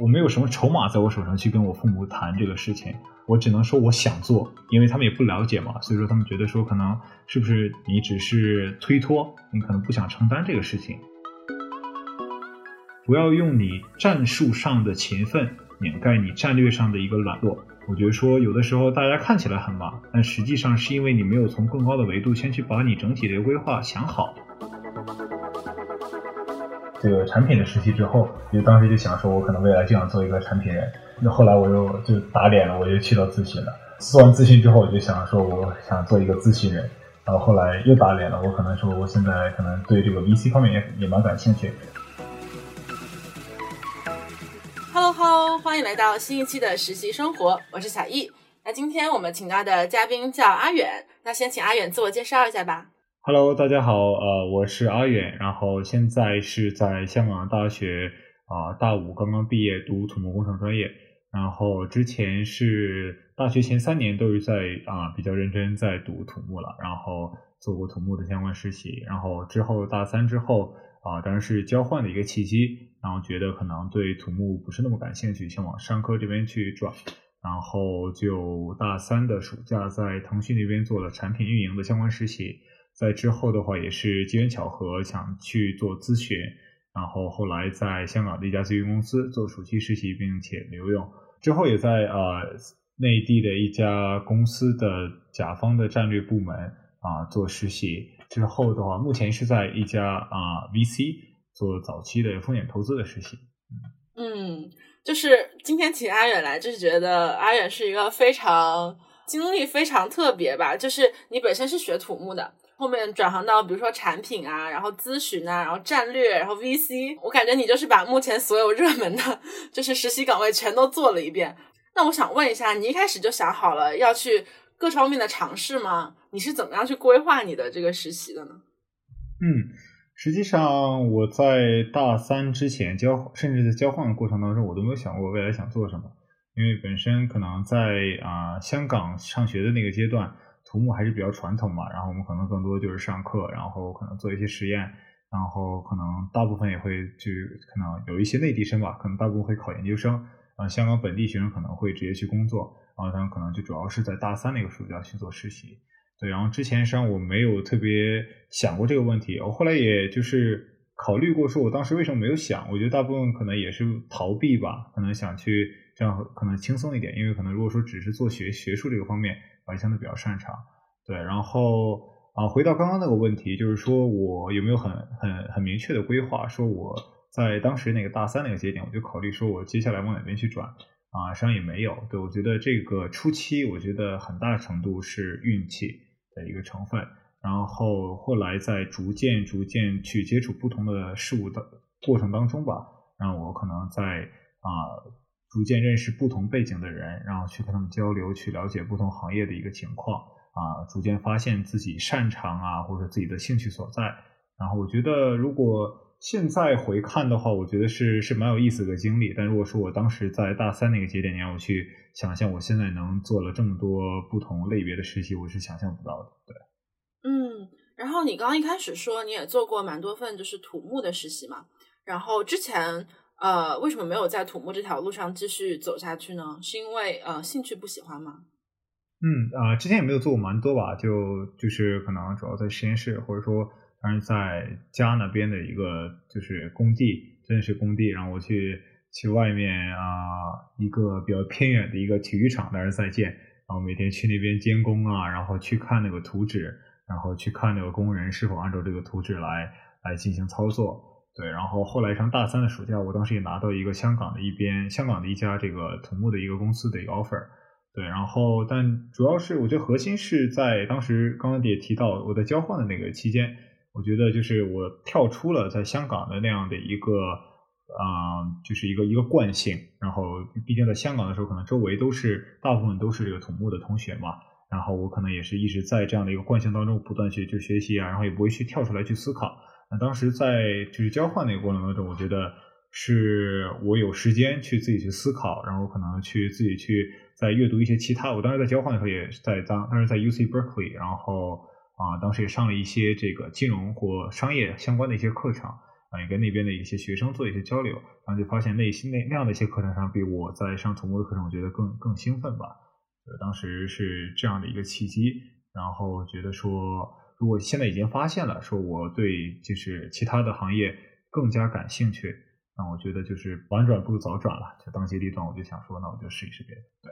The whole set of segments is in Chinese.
我没有什么筹码在我手上去跟我父母谈这个事情，我只能说我想做，因为他们也不了解嘛，所以说他们觉得说可能是不是你只是推脱，你可能不想承担这个事情。不要用你战术上的勤奋掩盖你战略上的一个懒惰。我觉得说有的时候大家看起来很忙，但实际上是因为你没有从更高的维度先去把你整体的规划想好。这个产品的实习之后，就当时就想说，我可能未来就想做一个产品人。那后来我又就打脸了，我又去到咨询了。做完咨询之后，我就想说，我想做一个咨询人。然后后来又打脸了，我可能说，我现在可能对这个 VC 方面也也蛮感兴趣。Hello Hello，欢迎来到新一期的实习生活，我是小易。那今天我们请到的嘉宾叫阿远，那先请阿远自我介绍一下吧。Hello，大家好，呃，我是阿远，然后现在是在香港大学啊大五刚刚毕业，读土木工程专业。然后之前是大学前三年都是在啊比较认真在读土木了，然后做过土木的相关实习。然后之后大三之后啊，当然是交换的一个契机，然后觉得可能对土木不是那么感兴趣，想往商科这边去转。然后就大三的暑假在腾讯那边做了产品运营的相关实习。在之后的话，也是机缘巧合想去做咨询，然后后来在香港的一家咨询公司做暑期实习，并且留用。之后也在呃内地的一家公司的甲方的战略部门啊做实习。之后的话，目前是在一家啊 VC 做早期的风险投资的实习。嗯，就是今天请阿远来，就是觉得阿远是一个非常经历非常特别吧。就是你本身是学土木的。后面转行到比如说产品啊，然后咨询啊，然后战略，然后 VC，我感觉你就是把目前所有热门的，就是实习岗位全都做了一遍。那我想问一下，你一开始就想好了要去各方面的尝试吗？你是怎么样去规划你的这个实习的呢？嗯，实际上我在大三之前交，甚至在交换的过程当中，我都没有想过未来想做什么，因为本身可能在啊香港上学的那个阶段。土木还是比较传统嘛，然后我们可能更多就是上课，然后可能做一些实验，然后可能大部分也会去，可能有一些内地生吧，可能大部分会考研究生，啊，香港本地学生可能会直接去工作，然后他们可能就主要是在大三那个暑假去做实习，对，然后之前实际上我没有特别想过这个问题，我后来也就是考虑过，说我当时为什么没有想，我觉得大部分可能也是逃避吧，可能想去这样可能轻松一点，因为可能如果说只是做学学术这个方面。还相对比较擅长，对，然后啊，回到刚刚那个问题，就是说我有没有很很很明确的规划？说我在当时那个大三那个节点，我就考虑说我接下来往哪边去转啊？实际上也没有，对我觉得这个初期，我觉得很大程度是运气的一个成分，然后后来在逐渐逐渐去接触不同的事物的过程当中吧，让我可能在啊。逐渐认识不同背景的人，然后去跟他们交流，去了解不同行业的一个情况啊，逐渐发现自己擅长啊，或者自己的兴趣所在。然后我觉得，如果现在回看的话，我觉得是是蛮有意思的经历。但如果说我当时在大三那个节点，你让我去想象我现在能做了这么多不同类别的实习，我是想象不到的。对，嗯。然后你刚刚一开始说你也做过蛮多份就是土木的实习嘛，然后之前。呃，为什么没有在土木这条路上继续走下去呢？是因为呃兴趣不喜欢吗？嗯啊，之前也没有做过蛮多吧，就就是可能主要在实验室，或者说当然在家那边的一个就是工地，真的是工地，然后我去去外面啊一个比较偏远的一个体育场，当然再见，然后每天去那边监工啊，然后去看那个图纸，然后去看那个工人是否按照这个图纸来来进行操作。对，然后后来上大三的暑假，我当时也拿到一个香港的一边，香港的一家这个土木的一个公司的一个 offer。对，然后但主要是我觉得核心是在当时刚刚也提到我在交换的那个期间，我觉得就是我跳出了在香港的那样的一个啊，就是一个一个惯性。然后毕竟在香港的时候，可能周围都是大部分都是这个土木的同学嘛，然后我可能也是一直在这样的一个惯性当中不断去就学习啊，然后也不会去跳出来去思考。那当时在就是交换那个过程当中，我觉得是我有时间去自己去思考，然后可能去自己去再阅读一些其他。我当时在交换的时候也在当，当时在 U C Berkeley，然后啊，当时也上了一些这个金融或商业相关的一些课程，啊，也跟那边的一些学生做一些交流，然后就发现那些那那样的一些课程上，比我在上土木的课程，我觉得更更兴奋吧。当时是这样的一个契机，然后觉得说，如果现在已经发现了，说我对就是其他的行业更加感兴趣，那我觉得就是晚转不如早转了，就当机立断，我就想说，那我就试一试别的。对。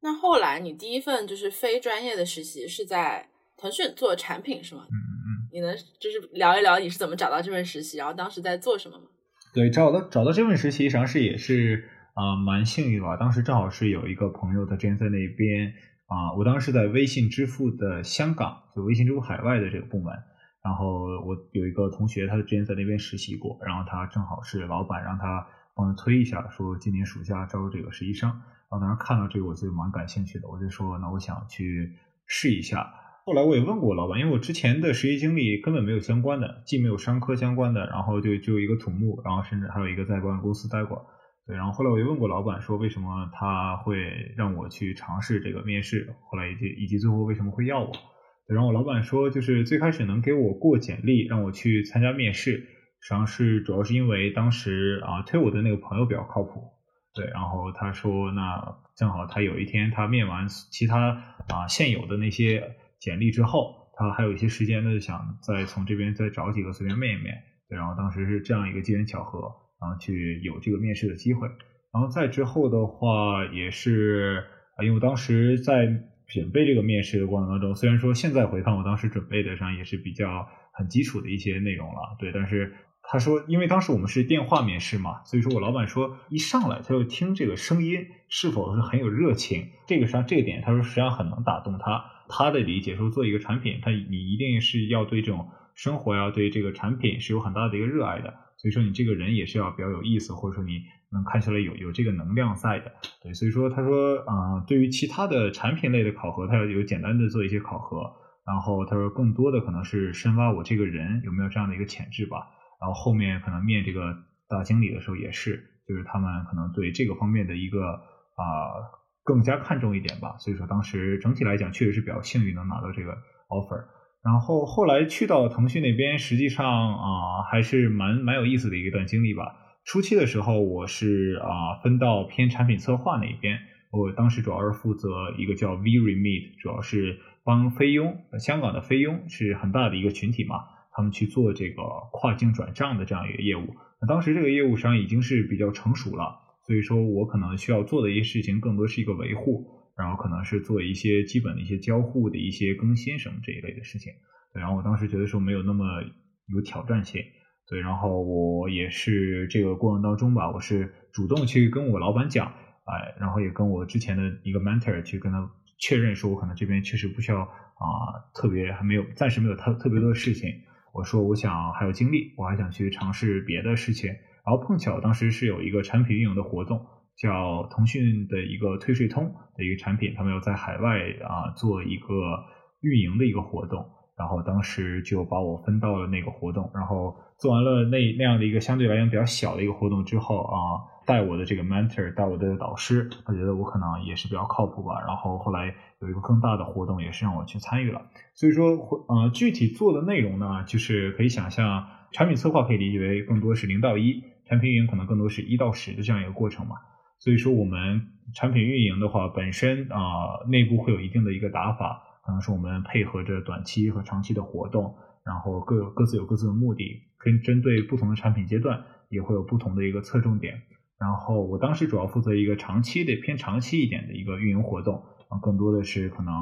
那后来你第一份就是非专业的实习是在腾讯做产品是吗？嗯嗯嗯。你能就是聊一聊你是怎么找到这份实习，然后当时在做什么吗？对，找到找到这份实习，实际上是也是啊蛮幸运吧。当时正好是有一个朋友他之前在那边啊，我当时在微信支付的香港，就微信支付海外的这个部门。然后我有一个同学，他之前在那边实习过，然后他正好是老板让他帮他推一下，说今年暑假招这个实习生。然后当时看到这个，我就蛮感兴趣的，我就说那我想去试一下。后来我也问过老板，因为我之前的实习经历根本没有相关的，既没有商科相关的，然后就就一个土木，然后甚至还有一个在保险公司待过。对，然后后来我又问过老板，说为什么他会让我去尝试这个面试，后来以及以及最后为什么会要我。对然后我老板说，就是最开始能给我过简历让我去参加面试，实际上是主要是因为当时啊推我的那个朋友比较靠谱。对，然后他说，那正好他有一天他面完其他啊现有的那些。简历之后，他还有一些时间，呢想再从这边再找几个随便面一面。对，然后当时是这样一个机缘巧合，然后去有这个面试的机会。然后再之后的话，也是啊，因为我当时在准备这个面试的过程当中，虽然说现在回看我当时准备的上也是比较很基础的一些内容了，对，但是他说，因为当时我们是电话面试嘛，所以说我老板说一上来他就听这个声音是否是很有热情，这个上这个点他说实际上很能打动他。他的理解说，做一个产品，他你一定是要对这种生活呀，对这个产品是有很大的一个热爱的。所以说，你这个人也是要比较有意思，或者说你能看出来有有这个能量在的。对，所以说他说，啊，对于其他的产品类的考核，他要有简单的做一些考核。然后他说，更多的可能是深挖我这个人有没有这样的一个潜质吧。然后后面可能面这个大经理的时候也是，就是他们可能对这个方面的一个啊。更加看重一点吧，所以说当时整体来讲确实是比较幸运能拿到这个 offer。然后后来去到腾讯那边，实际上啊还是蛮蛮有意思的一段经历吧。初期的时候我是啊分到偏产品策划那边，我当时主要是负责一个叫 V Remit，主要是帮菲佣，香港的菲佣是很大的一个群体嘛，他们去做这个跨境转账的这样一个业务。那当时这个业务上已经是比较成熟了。所以说我可能需要做的一些事情，更多是一个维护，然后可能是做一些基本的一些交互的一些更新什么这一类的事情。对，然后我当时觉得说没有那么有挑战性，对，然后我也是这个过程当中吧，我是主动去跟我老板讲，哎，然后也跟我之前的一个 mentor 去跟他确认说，我可能这边确实不需要啊，特别还没有暂时没有特特别多的事情，我说我想还有精力，我还想去尝试别的事情。然后碰巧当时是有一个产品运营的活动，叫腾讯的一个退税通的一个产品，他们要在海外啊做一个运营的一个活动，然后当时就把我分到了那个活动，然后做完了那那样的一个相对来讲比较小的一个活动之后啊，带我的这个 mentor 带我的导师，他觉得我可能也是比较靠谱吧，然后后来有一个更大的活动也是让我去参与了，所以说呃具体做的内容呢，就是可以想象产品策划可以理解为更多是零到一。产品运营可能更多是一到十的这样一个过程嘛，所以说我们产品运营的话，本身啊内部会有一定的一个打法，可能是我们配合着短期和长期的活动，然后各各自有各自的目的，跟针对不同的产品阶段也会有不同的一个侧重点。然后我当时主要负责一个长期的偏长期一点的一个运营活动，啊更多的是可能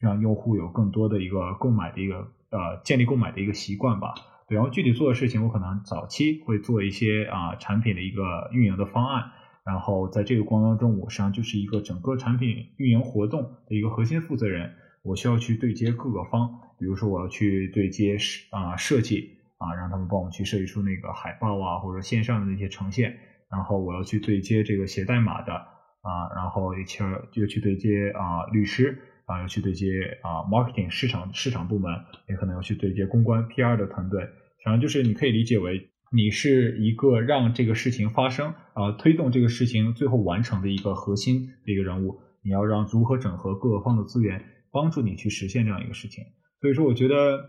让用户有更多的一个购买的一个呃建立购买的一个习惯吧。然后具体做的事情，我可能早期会做一些啊产品的一个运营的方案，然后在这个过程当中，我实际上就是一个整个产品运营活动的一个核心负责人，我需要去对接各个方，比如说我要去对接设啊设计啊，让他们帮我去设计出那个海报啊或者线上的那些呈现，然后我要去对接这个写代码的啊，然后一切又去对接啊律师。啊，要去对接啊，marketing 市场市场部门，也可能要去对接公关 PR 的团队。反正就是你可以理解为，你是一个让这个事情发生啊，推动这个事情最后完成的一个核心的一个人物。你要让如何整合各方的资源，帮助你去实现这样一个事情。所以说，我觉得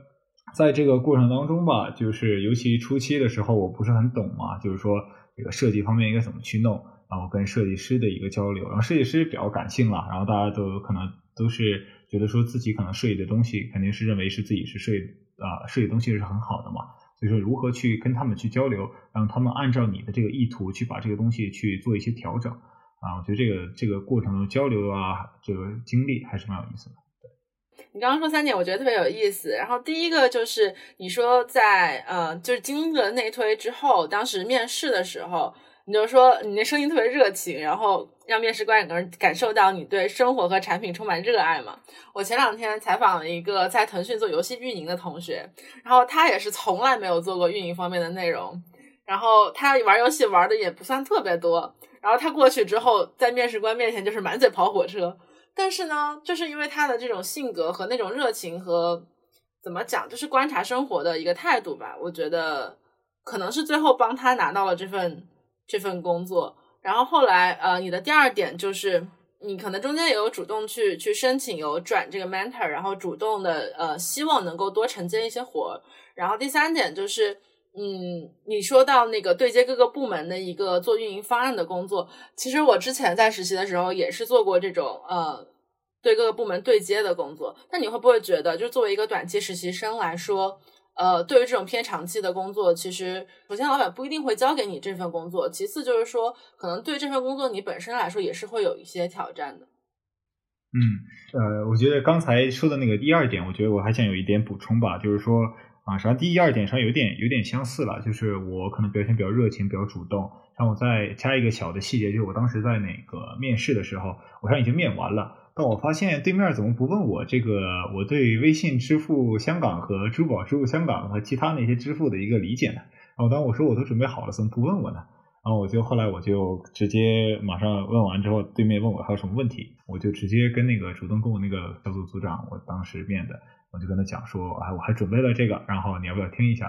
在这个过程当中吧，就是尤其初期的时候，我不是很懂嘛，就是说这个设计方面应该怎么去弄，然后跟设计师的一个交流，然后设计师比较感性了，然后大家都可能都是觉得说自己可能设计的东西肯定是认为是自己是设计啊设计东西是很好的嘛，所以说如何去跟他们去交流，让他们按照你的这个意图去把这个东西去做一些调整啊，我觉得这个这个过程中交流啊，这个经历还是蛮有意思的。你刚刚说三点，我觉得特别有意思。然后第一个就是你说在呃，就是经历了内推之后，当时面试的时候，你就说你那声音特别热情，然后让面试官也能感受到你对生活和产品充满热爱嘛。我前两天采访了一个在腾讯做游戏运营的同学，然后他也是从来没有做过运营方面的内容，然后他玩游戏玩的也不算特别多，然后他过去之后，在面试官面前就是满嘴跑火车。但是呢，就是因为他的这种性格和那种热情和怎么讲，就是观察生活的一个态度吧。我觉得可能是最后帮他拿到了这份这份工作。然后后来，呃，你的第二点就是你可能中间也有主动去去申请有转这个 mentor，然后主动的呃希望能够多承接一些活。然后第三点就是，嗯，你说到那个对接各个部门的一个做运营方案的工作，其实我之前在实习的时候也是做过这种呃。对各个部门对接的工作，那你会不会觉得，就作为一个短期实习生来说，呃，对于这种偏长期的工作，其实首先老板不一定会交给你这份工作，其次就是说，可能对这份工作你本身来说也是会有一些挑战的。嗯，呃，我觉得刚才说的那个第二点，我觉得我还想有一点补充吧，就是说啊，实际上第一二点上有点有点相似了，就是我可能表现比较热情，比较主动。然后我再加一个小的细节，就是我当时在那个面试的时候，我上已经面完了。但我发现对面怎么不问我这个我对微信支付香港和支付宝支付香港和其他那些支付的一个理解呢？然后当我说我都准备好了，怎么不问我呢？然后我就后来我就直接马上问完之后，对面问我还有什么问题，我就直接跟那个主动跟我那个小组组长，我当时面的，我就跟他讲说，哎，我还准备了这个，然后你要不要听一下？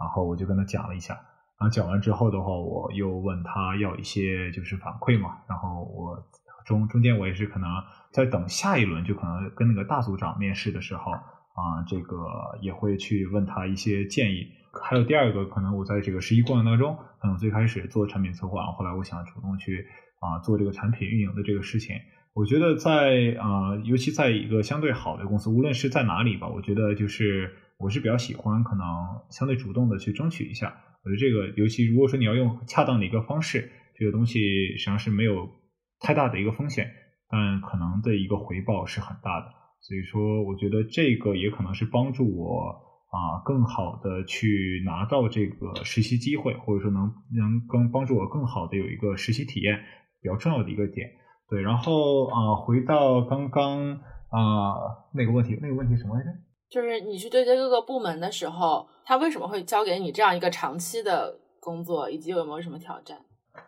然后我就跟他讲了一下，然后讲完之后的话，我又问他要一些就是反馈嘛，然后我中中间我也是可能。在等下一轮，就可能跟那个大组长面试的时候啊，这个也会去问他一些建议。还有第二个，可能我在这个实习过程当中，可能最开始做产品策划，后来我想主动去啊做这个产品运营的这个事情。我觉得在啊，尤其在一个相对好的公司，无论是在哪里吧，我觉得就是我是比较喜欢可能相对主动的去争取一下。我觉得这个，尤其如果说你要用恰当的一个方式，这个东西实际上是没有太大的一个风险。但可能的一个回报是很大的，所以说我觉得这个也可能是帮助我啊更好的去拿到这个实习机会，或者说能能更帮助我更好的有一个实习体验比较重要的一个点。对，然后啊回到刚刚啊那个问题，那个问题什么来着？就是你去对接各个部门的时候，他为什么会交给你这样一个长期的工作，以及有没有什么挑战？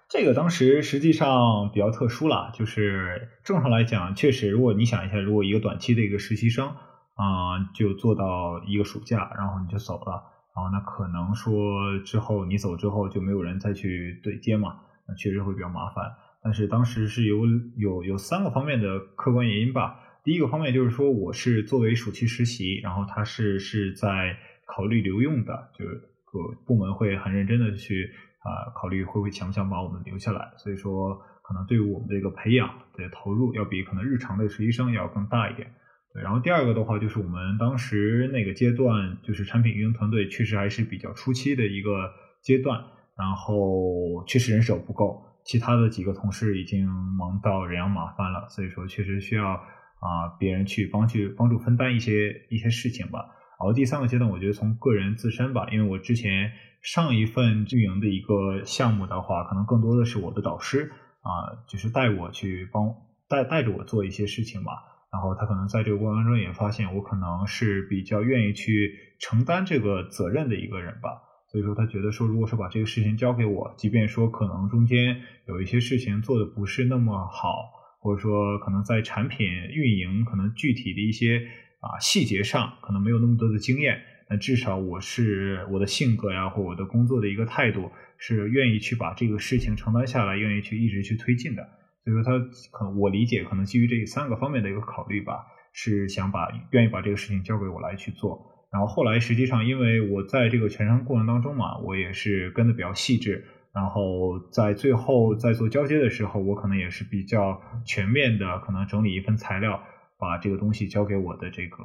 这个当时实际上比较特殊了，就是正常来讲，确实，如果你想一下，如果一个短期的一个实习生啊，就做到一个暑假，然后你就走了，然后那可能说之后你走之后就没有人再去对接嘛，那确实会比较麻烦。但是当时是有有有三个方面的客观原因吧。第一个方面就是说，我是作为暑期实习，然后他是是在考虑留用的，就是各部门会很认真的去。啊，考虑会不会强不想把我们留下来，所以说可能对于我们这个培养的投入要比可能日常的实习生要更大一点。对，然后第二个的话就是我们当时那个阶段，就是产品运营团队确实还是比较初期的一个阶段，然后确实人手不够，其他的几个同事已经忙到人仰马翻了，所以说确实需要啊别人去帮去帮助分担一些一些事情吧。然后第三个阶段，我觉得从个人自身吧，因为我之前。上一份运营的一个项目的话，可能更多的是我的导师啊，就是带我去帮带带着我做一些事情嘛。然后他可能在这个过程中也发现我可能是比较愿意去承担这个责任的一个人吧。所以说他觉得说，如果说把这个事情交给我，即便说可能中间有一些事情做的不是那么好，或者说可能在产品运营可能具体的一些啊细节上可能没有那么多的经验。那至少我是我的性格呀，或我的工作的一个态度是愿意去把这个事情承担下来，愿意去一直去推进的。所以说，他可我理解可能基于这三个方面的一个考虑吧，是想把愿意把这个事情交给我来去做。然后后来实际上因为我在这个全商过程当中嘛，我也是跟的比较细致，然后在最后在做交接的时候，我可能也是比较全面的，可能整理一份材料，把这个东西交给我的这个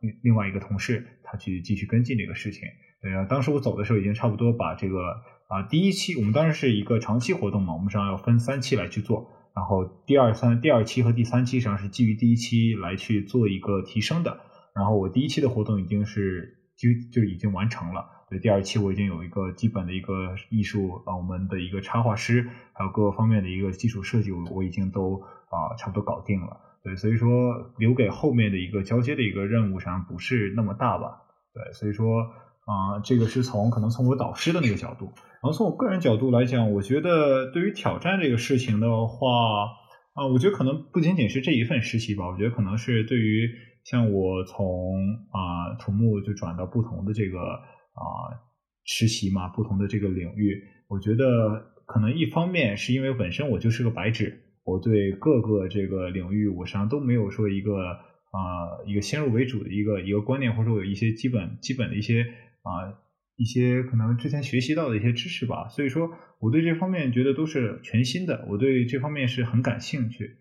另另外一个同事，他去继续跟进这个事情。对啊，当时我走的时候已经差不多把这个啊第一期，我们当时是一个长期活动嘛，我们实际上要分三期来去做。然后第二三第二期和第三期实际上是基于第一期来去做一个提升的。然后我第一期的活动已经是就就已经完成了，对第二期我已经有一个基本的一个艺术啊，我们的一个插画师，还有各个方面的一个基础设计，我我已经都啊差不多搞定了。对，所以说留给后面的一个交接的一个任务上不是那么大吧？对，所以说啊，这个是从可能从我导师的那个角度。然后从我个人角度来讲，我觉得对于挑战这个事情的话，啊，我觉得可能不仅仅是这一份实习吧，我觉得可能是对于像我从啊土木就转到不同的这个啊实习嘛，不同的这个领域，我觉得可能一方面是因为本身我就是个白纸，我对各个这个领域我实际上都没有说一个啊一个先入为主的一个一个观念，或者说有一些基本基本的一些啊。一些可能之前学习到的一些知识吧，所以说我对这方面觉得都是全新的，我对这方面是很感兴趣。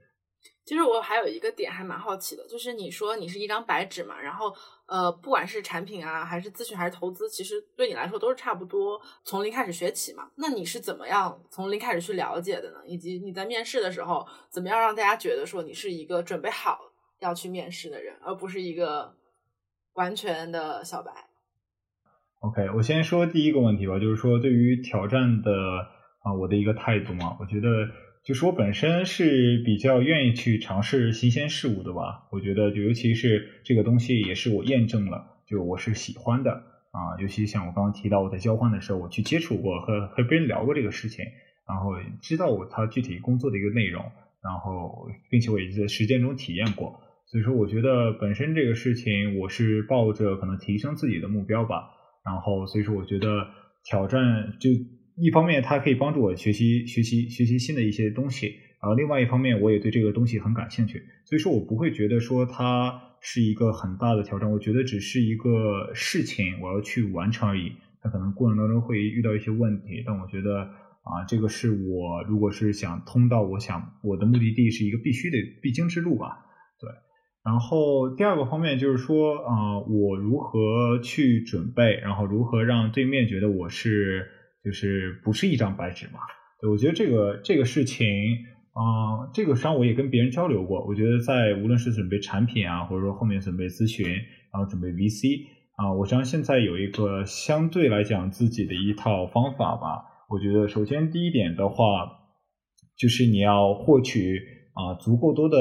其实我还有一个点还蛮好奇的，就是你说你是一张白纸嘛，然后呃，不管是产品啊，还是咨询，还是投资，其实对你来说都是差不多，从零开始学起嘛。那你是怎么样从零开始去了解的呢？以及你在面试的时候，怎么样让大家觉得说你是一个准备好要去面试的人，而不是一个完全的小白？OK，我先说第一个问题吧，就是说对于挑战的啊，我的一个态度嘛，我觉得就是我本身是比较愿意去尝试新鲜事物的吧。我觉得就尤其是这个东西也是我验证了，就我是喜欢的啊。尤其像我刚刚提到我在交换的时候，我去接触过和和别人聊过这个事情，然后知道我他具体工作的一个内容，然后并且我也在实践中体验过，所以说我觉得本身这个事情我是抱着可能提升自己的目标吧。然后，所以说我觉得挑战就一方面它可以帮助我学习学习学习新的一些东西，然后另外一方面我也对这个东西很感兴趣，所以说我不会觉得说它是一个很大的挑战，我觉得只是一个事情我要去完成而已。它可能过程当中会遇到一些问题，但我觉得啊，这个是我如果是想通到我想我的目的地是一个必须的必经之路吧，对。然后第二个方面就是说，啊，我如何去准备，然后如何让对面觉得我是就是不是一张白纸嘛？对，我觉得这个这个事情，啊，这个实际上我也跟别人交流过。我觉得在无论是准备产品啊，或者说后面准备咨询，然后准备 VC 啊，我实际上现在有一个相对来讲自己的一套方法吧。我觉得首先第一点的话，就是你要获取啊足够多的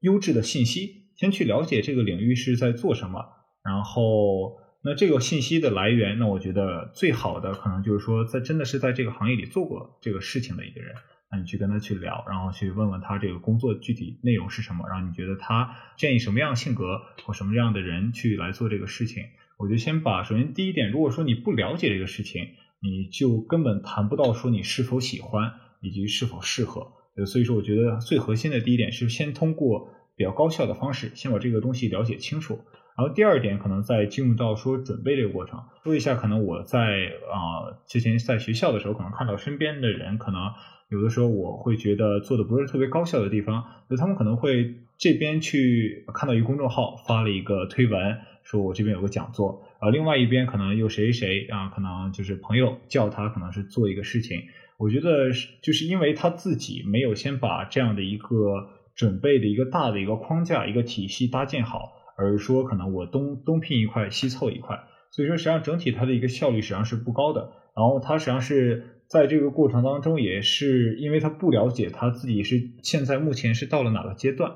优质的信息。先去了解这个领域是在做什么，然后那这个信息的来源，那我觉得最好的可能就是说，在真的是在这个行业里做过这个事情的一个人，那你去跟他去聊，然后去问问他这个工作具体内容是什么，然后你觉得他建议什么样性格或什么样的人去来做这个事情。我就先把首先第一点，如果说你不了解这个事情，你就根本谈不到说你是否喜欢以及是否适合。所以说，我觉得最核心的第一点是先通过。比较高效的方式，先把这个东西了解清楚。然后第二点，可能再进入到说准备这个过程。说一下，可能我在啊之前在学校的时候，可能看到身边的人，可能有的时候我会觉得做的不是特别高效的地方，就他们可能会这边去看到一个公众号发了一个推文，说我这边有个讲座，啊，另外一边可能又谁谁啊，可能就是朋友叫他，可能是做一个事情。我觉得是就是因为他自己没有先把这样的一个。准备的一个大的一个框架、一个体系搭建好，而是说可能我东东拼一块，西凑一块，所以说实际上整体它的一个效率实际上是不高的。然后他实际上是在这个过程当中，也是因为他不了解他自己是现在目前是到了哪个阶段，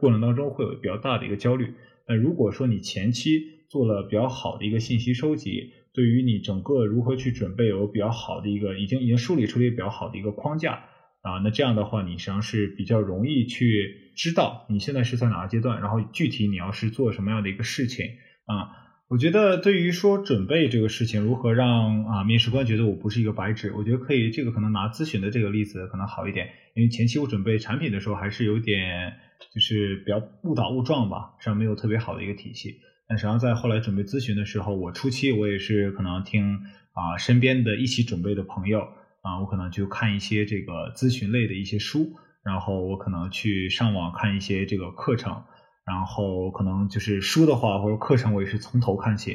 过程当中会有比较大的一个焦虑。那如果说你前期做了比较好的一个信息收集，对于你整个如何去准备有比较好的一个已经已经梳理出一个比较好的一个框架。啊，那这样的话，你实际上是比较容易去知道你现在是在哪个阶段，然后具体你要是做什么样的一个事情啊。我觉得对于说准备这个事情，如何让啊面试官觉得我不是一个白纸，我觉得可以，这个可能拿咨询的这个例子可能好一点，因为前期我准备产品的时候还是有点就是比较误打误撞吧，实际上没有特别好的一个体系。但实际上在后来准备咨询的时候，我初期我也是可能听啊身边的一起准备的朋友啊，我可能就看一些这个咨询类的一些书，然后我可能去上网看一些这个课程，然后可能就是书的话或者课程我也是从头看起，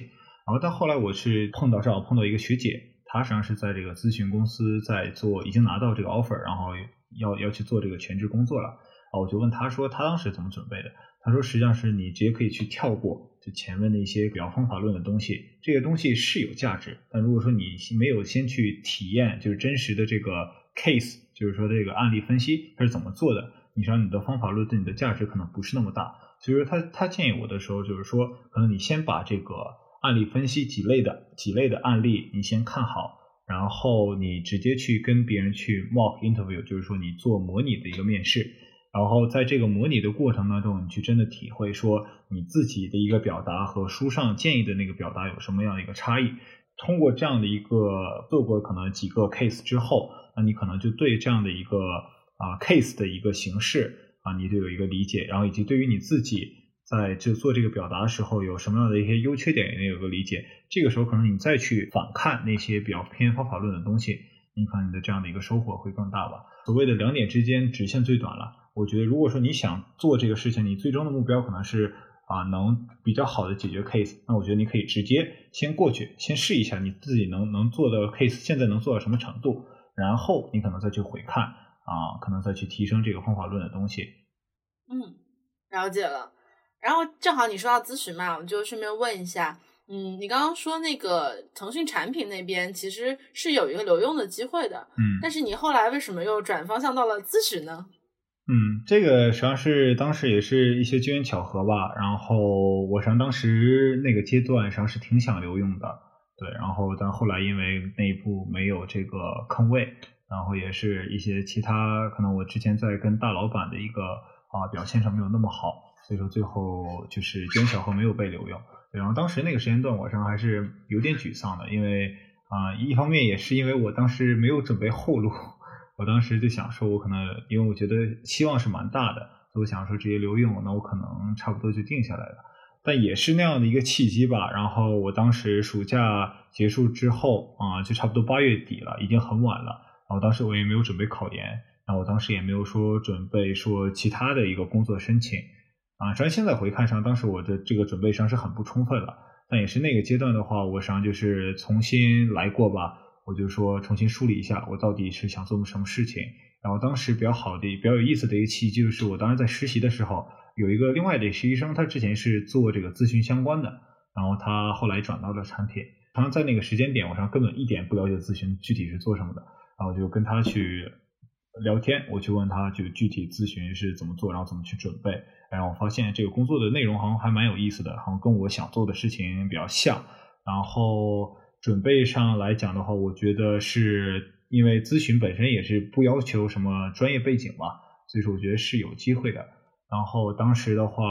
然后到后来我是碰到正好碰到一个学姐，她实际上是在这个咨询公司在做，已经拿到这个 offer，然后要要去做这个全职工作了。啊，我就问她说她当时怎么准备的？他说实际上是你直接可以去跳过就前面的一些比较方法论的东西，这些东西是有价值。但如果说你没有先去体验，就是真实的这个 case，就是说这个案例分析它是怎么做的，你说你的方法论对你的价值可能不是那么大。所以说他他建议我的时候就是说，可能你先把这个案例分析几类的几类的案例你先看好，然后你直接去跟别人去 mock interview，就是说你做模拟的一个面试。然后在这个模拟的过程当中，你去真的体会说你自己的一个表达和书上建议的那个表达有什么样的一个差异。通过这样的一个做过可能几个 case 之后，那你可能就对这样的一个啊 case 的一个形式啊，你就有一个理解，然后以及对于你自己在就做这个表达的时候有什么样的一些优缺点也有个理解。这个时候可能你再去反看那些比较偏方法论的东西，你可能你的这样的一个收获会更大吧。所谓的两点之间直线最短了。我觉得，如果说你想做这个事情，你最终的目标可能是啊，能比较好的解决 case，那我觉得你可以直接先过去，先试一下你自己能能做的 case，现在能做到什么程度，然后你可能再去回看啊，可能再去提升这个方法论的东西。嗯，了解了。然后正好你说到咨询嘛，我就顺便问一下，嗯，你刚刚说那个腾讯产品那边其实是有一个留用的机会的，嗯，但是你后来为什么又转方向到了咨询呢？嗯，这个实际上是当时也是一些机缘巧合吧。然后我上当时那个阶段实际上是挺想留用的，对。然后但后来因为内部没有这个坑位，然后也是一些其他可能我之前在跟大老板的一个啊表现上没有那么好，所以说最后就是机缘巧合没有被留用。然后当时那个时间段我实际上还是有点沮丧的，因为啊一方面也是因为我当时没有准备后路。我当时就想说，我可能因为我觉得期望是蛮大的，所以我想说直接留用，那我可能差不多就定下来了。但也是那样的一个契机吧。然后我当时暑假结束之后啊，就差不多八月底了，已经很晚了。然后当时我也没有准备考研，然后我当时也没有说准备说其他的一个工作申请啊。虽然现在回看上，当时我的这个准备上是很不充分了，但也是那个阶段的话，我实际上就是重新来过吧。我就说重新梳理一下，我到底是想做什么事情。然后当时比较好的、比较有意思的一个契机，就是我当时在实习的时候，有一个另外的实习生，他之前是做这个咨询相关的，然后他后来转到了产品。他在那个时间点，我上根本一点不了解咨询具体是做什么的，然后就跟他去聊天，我去问他就具体咨询是怎么做，然后怎么去准备。然后我发现这个工作的内容好像还蛮有意思的，好像跟我想做的事情比较像。然后。准备上来讲的话，我觉得是因为咨询本身也是不要求什么专业背景嘛，所以说我觉得是有机会的。然后当时的话，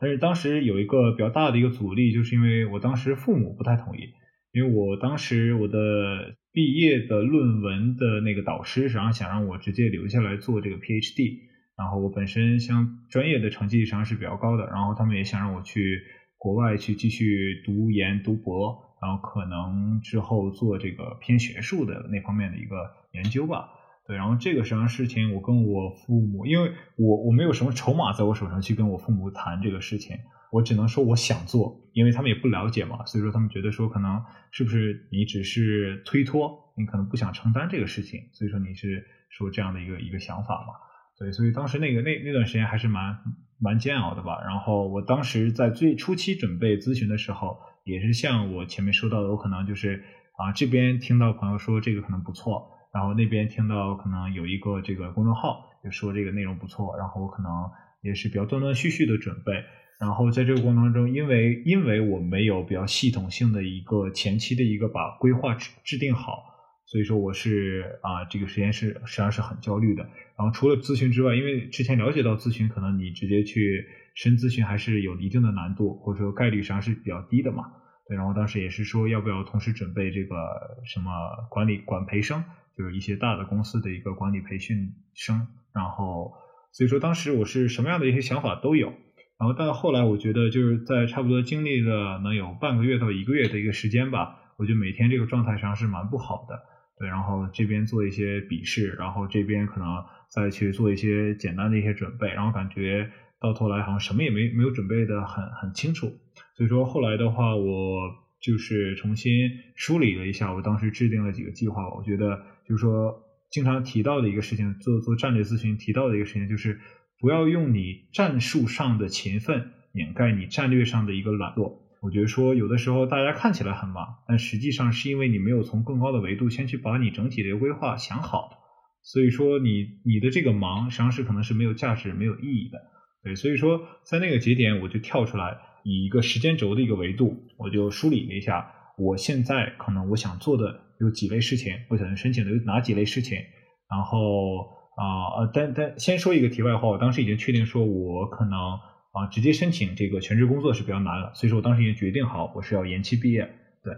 但是当时有一个比较大的一个阻力，就是因为我当时父母不太同意，因为我当时我的毕业的论文的那个导师实际上想让我直接留下来做这个 PhD，然后我本身像专业的成绩实际上是比较高的，然后他们也想让我去国外去继续读研读博。然后可能之后做这个偏学术的那方面的一个研究吧，对。然后这个实际上事情，我跟我父母，因为我我没有什么筹码在我手上去跟我父母谈这个事情，我只能说我想做，因为他们也不了解嘛，所以说他们觉得说可能是不是你只是推脱，你可能不想承担这个事情，所以说你是说这样的一个一个想法嘛，对。所以当时那个那那段时间还是蛮蛮煎熬的吧。然后我当时在最初期准备咨询的时候。也是像我前面说到的，我可能就是啊这边听到朋友说这个可能不错，然后那边听到可能有一个这个公众号就说这个内容不错，然后我可能也是比较断断续续的准备，然后在这个过程当中，因为因为我没有比较系统性的一个前期的一个把规划制制定好，所以说我是啊这个时间是实际上是很焦虑的。然后除了咨询之外，因为之前了解到咨询可能你直接去。深咨询还是有一定的难度，或者说概率实际上是比较低的嘛。对，然后当时也是说要不要同时准备这个什么管理管培生，就是一些大的公司的一个管理培训生。然后所以说当时我是什么样的一些想法都有。然后到后来，我觉得就是在差不多经历了能有半个月到一个月的一个时间吧，我觉得每天这个状态上是蛮不好的。然后这边做一些笔试，然后这边可能再去做一些简单的一些准备，然后感觉到头来好像什么也没没有准备的很很清楚。所以说后来的话，我就是重新梳理了一下，我当时制定了几个计划。我觉得就是说经常提到的一个事情，做做战略咨询提到的一个事情就是。不要用你战术上的勤奋掩盖你战略上的一个懒惰。我觉得说有的时候大家看起来很忙，但实际上是因为你没有从更高的维度先去把你整体的规划想好，所以说你你的这个忙实际上是可能是没有价值、没有意义的。对，所以说在那个节点我就跳出来，以一个时间轴的一个维度，我就梳理了一下，我现在可能我想做的有几类事情，我想申请的有哪几类事情，然后。啊呃，但但先说一个题外话，我当时已经确定说，我可能啊直接申请这个全职工作是比较难了，所以说我当时也决定好我是要延期毕业，对。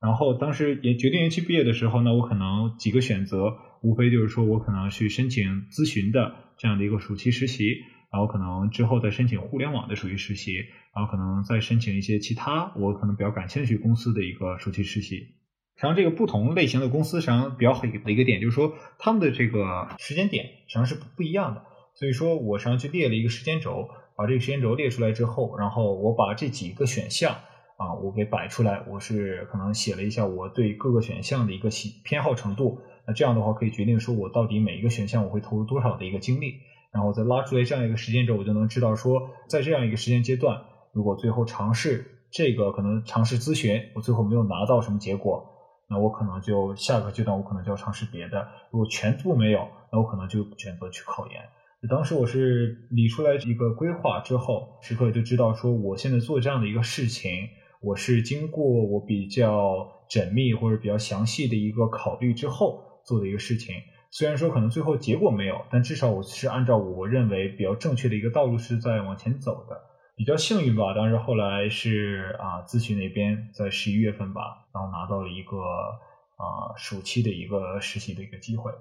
然后当时也决定延期毕业的时候呢，我可能几个选择，无非就是说我可能去申请咨询的这样的一个暑期实习，然后可能之后再申请互联网的暑期实习，然后可能再申请一些其他我可能比较感兴趣公司的一个暑期实习。实际上，这个不同类型的公司，实际上比较好的一个点就是说，他们的这个时间点实际上是不一样的。所以说，我实际上去列了一个时间轴，把这个时间轴列出来之后，然后我把这几个选项啊，我给摆出来。我是可能写了一下我对各个选项的一个喜偏好程度。那这样的话，可以决定说我到底每一个选项我会投入多少的一个精力。然后再拉出来这样一个时间轴，我就能知道说，在这样一个时间阶段，如果最后尝试这个可能尝试咨询，我最后没有拿到什么结果。那我可能就下个阶段，我可能就要尝试别的。如果全部没有，那我可能就选择去考研。当时我是理出来一个规划之后，时刻就知道说，我现在做这样的一个事情，我是经过我比较缜密或者比较详细的一个考虑之后做的一个事情。虽然说可能最后结果没有，但至少我是按照我认为比较正确的一个道路是在往前走的。比较幸运吧，当时后来是啊，咨询那边在十一月份吧，然后拿到了一个啊暑期的一个实习的一个机会。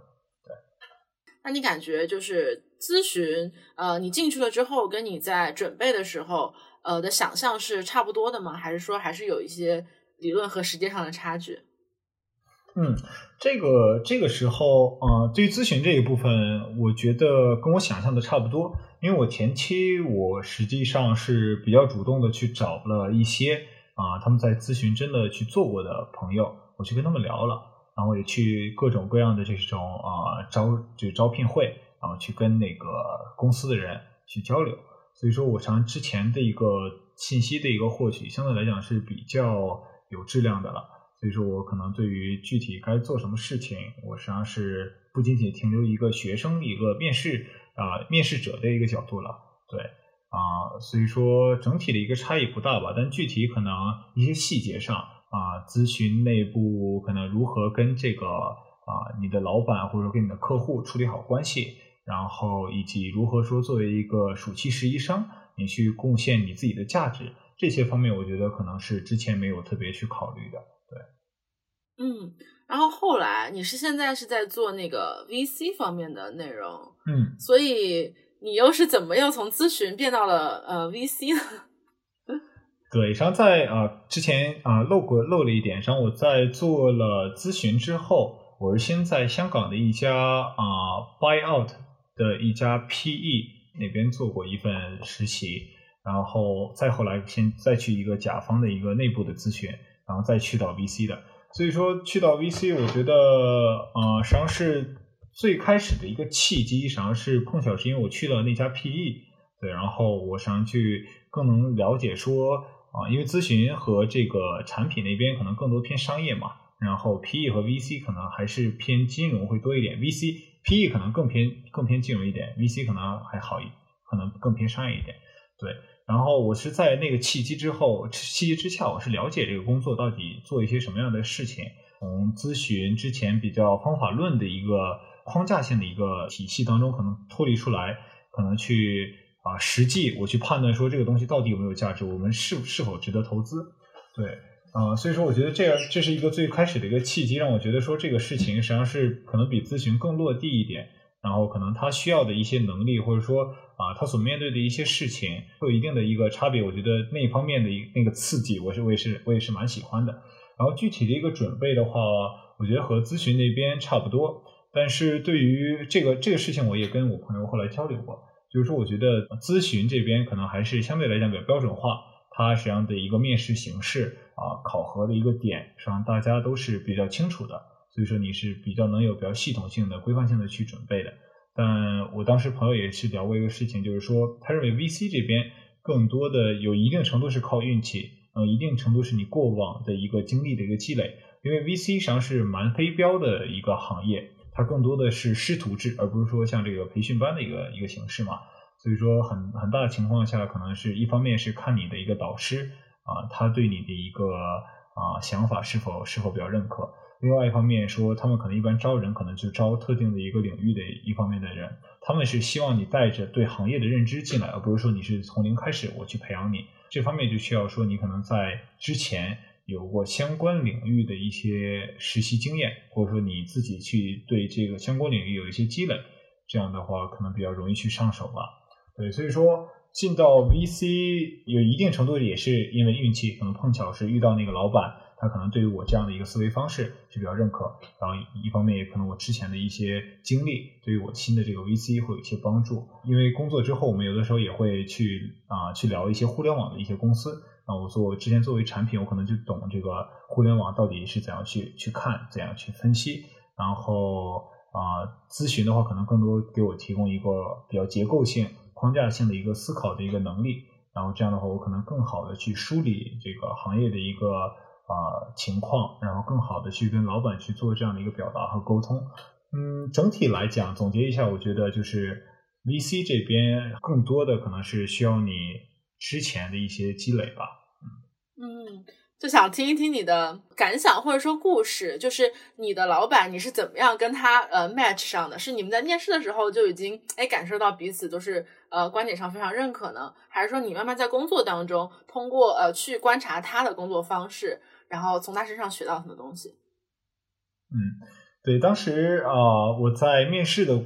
那你感觉就是咨询呃，你进去了之后，跟你在准备的时候呃的想象是差不多的吗？还是说还是有一些理论和实践上的差距？嗯，这个这个时候啊，对于咨询这一部分，我觉得跟我想象的差不多。因为我前期我实际上是比较主动的去找了一些啊他们在咨询真的去做过的朋友，我去跟他们聊了，然后也去各种各样的这种啊招就招聘会，然后去跟那个公司的人去交流。所以说我常之前的一个信息的一个获取，相对来讲是比较有质量的了。所以说我可能对于具体该做什么事情，我实际上是不仅仅停留一个学生一个面试。啊，面试者的一个角度了，对啊，所以说整体的一个差异不大吧，但具体可能一些细节上啊，咨询内部可能如何跟这个啊你的老板或者跟你的客户处理好关系，然后以及如何说作为一个暑期实习生，你去贡献你自己的价值，这些方面我觉得可能是之前没有特别去考虑的，对，嗯。然后后来你是现在是在做那个 VC 方面的内容，嗯，所以你又是怎么又从咨询变到了呃 VC 呢？对，然后在啊之前啊漏过漏了一点，然后我在做了咨询之后，我是先在香港的一家啊 Buyout 的一家 PE 那边做过一份实习，然后再后来先再去一个甲方的一个内部的咨询，然后再去到 VC 的。所以说去到 VC，我觉得呃，实际上是最开始的一个契机，实际上是碰巧是因为我去了那家 PE，对，然后我实际上去更能了解说啊，因为咨询和这个产品那边可能更多偏商业嘛，然后 PE 和 VC 可能还是偏金融会多一点，VC PE 可能更偏更偏金融一点，VC 可能还好一，可能更偏商业一点，对。然后我是在那个契机之后，契机之下，我是了解这个工作到底做一些什么样的事情。从咨询之前比较方法论的一个框架性的一个体系当中，可能脱离出来，可能去啊实际我去判断说这个东西到底有没有价值，我们是是否值得投资。对，啊，所以说我觉得这样这是一个最开始的一个契机，让我觉得说这个事情实际上是可能比咨询更落地一点。然后可能他需要的一些能力，或者说啊他所面对的一些事情，会有一定的一个差别。我觉得那一方面的一那个刺激，我是我也是我也是蛮喜欢的。然后具体的一个准备的话，我觉得和咨询那边差不多。但是对于这个这个事情，我也跟我朋友后来交流过，就是说我觉得咨询这边可能还是相对来讲比较标准化，它实际上的一个面试形式啊，考核的一个点，实际上大家都是比较清楚的，所以说你是比较能有比较系统性的、规范性的去准备的。但我当时朋友也是聊过一个事情，就是说他认为 VC 这边更多的有一定程度是靠运气。呃，一定程度是你过往的一个经历的一个积累，因为 VC 实际上是蛮非标的一个行业，它更多的是师徒制，而不是说像这个培训班的一个一个形式嘛。所以说，很很大的情况下，可能是一方面是看你的一个导师啊，他对你的一个啊想法是否是否比较认可。另外一方面说，他们可能一般招人，可能就招特定的一个领域的一方面的人，他们是希望你带着对行业的认知进来，而不是说你是从零开始我去培养你。这方面就需要说你可能在之前有过相关领域的一些实习经验，或者说你自己去对这个相关领域有一些积累，这样的话可能比较容易去上手吧。对，所以说进到 VC 有一定程度也是因为运气，可能碰巧是遇到那个老板。他可能对于我这样的一个思维方式是比较认可，然后一方面也可能我之前的一些经历对于我新的这个 VC 会有一些帮助。因为工作之后，我们有的时候也会去啊去聊一些互联网的一些公司。那我做之前作为产品，我可能就懂这个互联网到底是怎样去去看，怎样去分析。然后啊咨询的话，可能更多给我提供一个比较结构性、框架性的一个思考的一个能力。然后这样的话，我可能更好的去梳理这个行业的一个。啊，情况，然后更好的去跟老板去做这样的一个表达和沟通。嗯，整体来讲，总结一下，我觉得就是 VC 这边更多的可能是需要你之前的一些积累吧。嗯，就想听一听你的感想或者说故事，就是你的老板你是怎么样跟他呃 match 上的？是你们在面试的时候就已经哎感受到彼此都是呃观点上非常认可呢？还是说你慢慢在工作当中通过呃去观察他的工作方式？然后从他身上学到很多东西。嗯，对，当时啊，我在面试的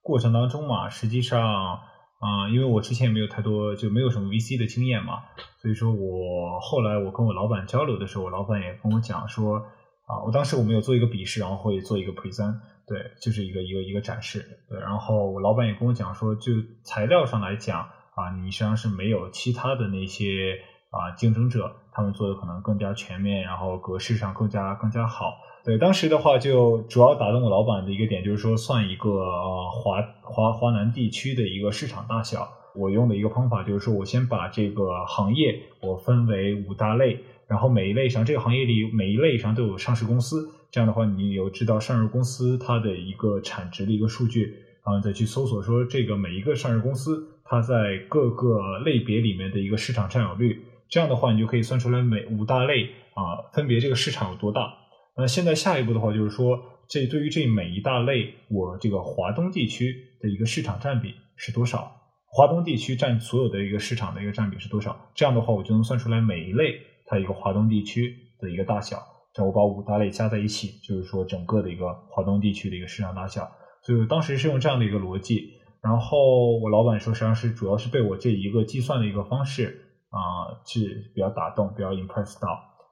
过程当中嘛，实际上啊，因为我之前也没有太多，就没有什么 VC 的经验嘛，所以说我后来我跟我老板交流的时候，我老板也跟我讲说啊，我当时我们有做一个笔试，然后会做一个 present，对，就是一个一个一个展示，对，然后我老板也跟我讲说，就材料上来讲啊，你实际上是没有其他的那些。啊，竞争者他们做的可能更加全面，然后格式上更加更加好。对，当时的话就主要打动我老板的一个点，就是说算一个呃华华华南地区的一个市场大小。我用的一个方法就是说我先把这个行业我分为五大类，然后每一类上这个行业里每一类上都有上市公司，这样的话你有知道上市公司它的一个产值的一个数据，然后再去搜索说这个每一个上市公司它在各个类别里面的一个市场占有率。这样的话，你就可以算出来每五大类啊，分别这个市场有多大。那现在下一步的话，就是说，这对于这每一大类，我这个华东地区的一个市场占比是多少？华东地区占所有的一个市场的一个占比是多少？这样的话，我就能算出来每一类它一个华东地区的一个大小。这我把五大类加在一起，就是说整个的一个华东地区的一个市场大小。所以当时是用这样的一个逻辑，然后我老板说，实际上是主要是被我这一个计算的一个方式。啊，是比较打动，比较 impress 到，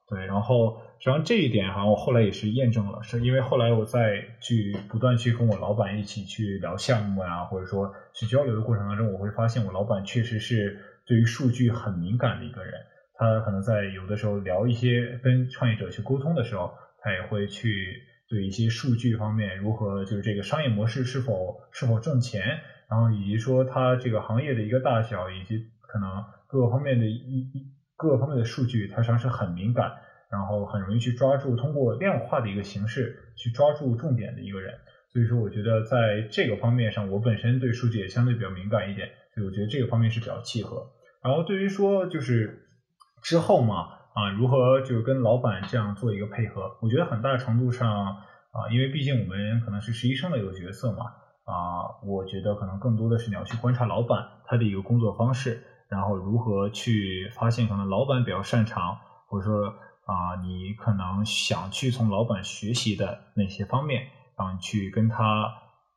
对，然后实际上这一点好像我后来也是验证了，是因为后来我在去不断去跟我老板一起去聊项目啊，或者说去交流的过程当中，我会发现我老板确实是对于数据很敏感的一个人，他可能在有的时候聊一些跟创业者去沟通的时候，他也会去对一些数据方面如何就是这个商业模式是否是否挣钱，然后以及说他这个行业的一个大小以及可能。各方面的一一各方面的数据，它实际上是很敏感，然后很容易去抓住，通过量化的一个形式去抓住重点的一个人。所以说，我觉得在这个方面上，我本身对数据也相对比较敏感一点，所以我觉得这个方面是比较契合。然后对于说就是之后嘛，啊，如何就跟老板这样做一个配合，我觉得很大程度上啊，因为毕竟我们可能是实习生的一个角色嘛，啊，我觉得可能更多的是你要去观察老板他的一个工作方式。然后如何去发现可能老板比较擅长，或者说啊，你可能想去从老板学习的那些方面，然后去跟他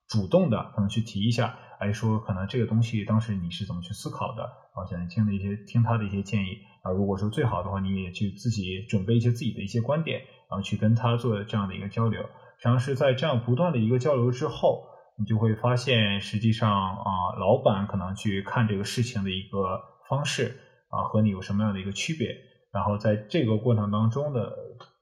主动的可能去提一下，哎，说可能这个东西当时你是怎么去思考的，然后想听的一些听他的一些建议啊。如果说最好的话，你也去自己准备一些自己的一些观点，然后去跟他做这样的一个交流。实际上是在这样不断的一个交流之后，你就会发现，实际上啊，老板可能去看这个事情的一个方式啊，和你有什么样的一个区别。然后在这个过程当中的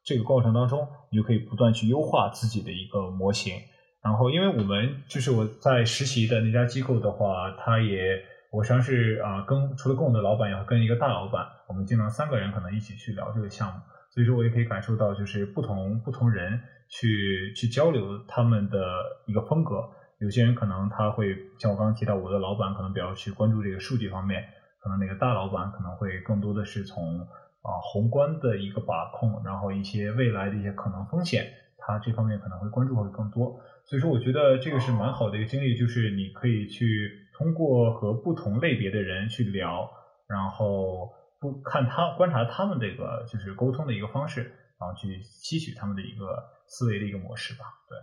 这个过程当中，你就可以不断去优化自己的一个模型。然后，因为我们就是我在实习的那家机构的话，他也我实际上是啊，跟除了跟我的老板，也会跟一个大老板，我们经常三个人可能一起去聊这个项目。所以说我也可以感受到，就是不同不同人去去交流他们的一个风格。有些人可能他会像我刚刚提到，我的老板可能比较去关注这个数据方面，可能那个大老板可能会更多的是从。啊，宏观的一个把控，然后一些未来的一些可能风险，他这方面可能会关注会更多。所以说，我觉得这个是蛮好的一个经历，就是你可以去通过和不同类别的人去聊，然后不看他观察他们这个就是沟通的一个方式，然后去吸取他们的一个思维的一个模式吧。对，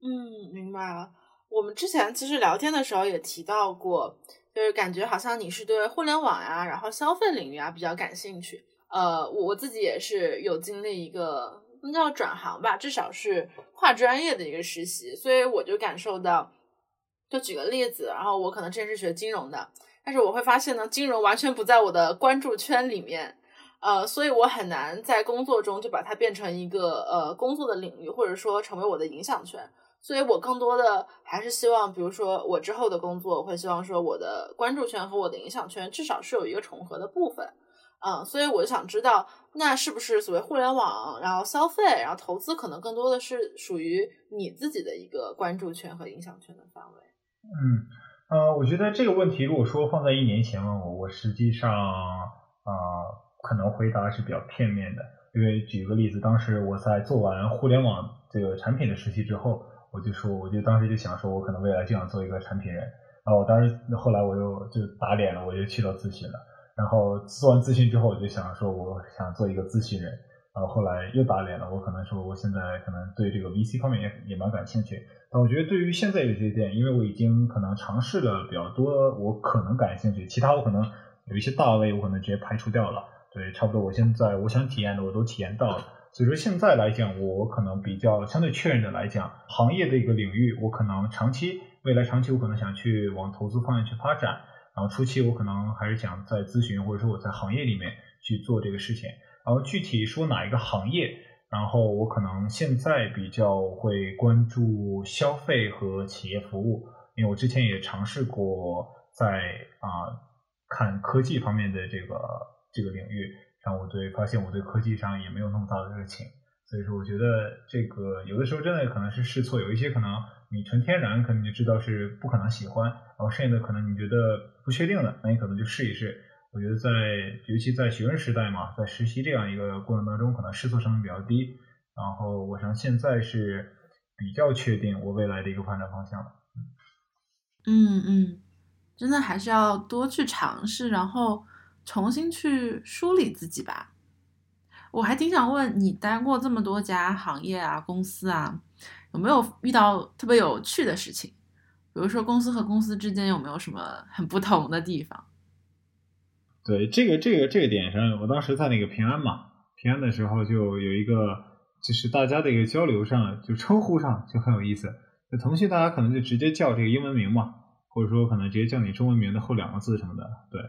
嗯，明白了。我们之前其实聊天的时候也提到过，就是感觉好像你是对互联网呀，然后消费领域啊比较感兴趣。呃，我我自己也是有经历一个那叫转行吧，至少是跨专业的一个实习，所以我就感受到，就举个例子，然后我可能之前是学金融的，但是我会发现呢，金融完全不在我的关注圈里面，呃，所以我很难在工作中就把它变成一个呃工作的领域，或者说成为我的影响圈，所以我更多的还是希望，比如说我之后的工作，我会希望说我的关注圈和我的影响圈至少是有一个重合的部分。嗯，所以我就想知道，那是不是所谓互联网，然后消费，然后投资，可能更多的是属于你自己的一个关注圈和影响圈的范围？嗯，呃，我觉得这个问题如果说放在一年前问我，我实际上啊可能回答是比较片面的，因为举个例子，当时我在做完互联网这个产品的实习之后，我就说，我就当时就想说，我可能未来就想做一个产品人，然后我当时后来我又就打脸了，我就去到咨询了。然后做完咨询之后，我就想说，我想做一个咨询人。然后后来又打脸了，我可能说，我现在可能对这个 VC 方面也也蛮感兴趣。但我觉得对于现在有些点，因为我已经可能尝试了比较多，我可能感兴趣。其他我可能有一些大类，我可能直接排除掉了。对，差不多我现在我想体验的我都体验到了。所以说现在来讲，我可能比较相对确认的来讲，行业的一个领域，我可能长期未来长期我可能想去往投资方向去发展。然后初期我可能还是想在咨询或者说我在行业里面去做这个事情。然后具体说哪一个行业，然后我可能现在比较会关注消费和企业服务，因为我之前也尝试过在啊看科技方面的这个这个领域，让我对发现我对科技上也没有那么大的热情，所以说我觉得这个有的时候真的可能是试错，有一些可能。你纯天然可能就知道是不可能喜欢，然后剩下的可能你觉得不确定的，那你可能就试一试。我觉得在尤其在学生时代嘛，在实习这样一个过程当中，可能试错成本比较低。然后我想现在是比较确定我未来的一个发展方向了。嗯嗯，真的还是要多去尝试，然后重新去梳理自己吧。我还挺想问你，待过这么多家行业啊，公司啊。有没有遇到特别有趣的事情？比如说公司和公司之间有没有什么很不同的地方？对这个这个这个点上，我当时在那个平安嘛，平安的时候就有一个，就是大家的一个交流上，就称呼上就很有意思。那腾讯大家可能就直接叫这个英文名嘛，或者说可能直接叫你中文名的后两个字什么的。对，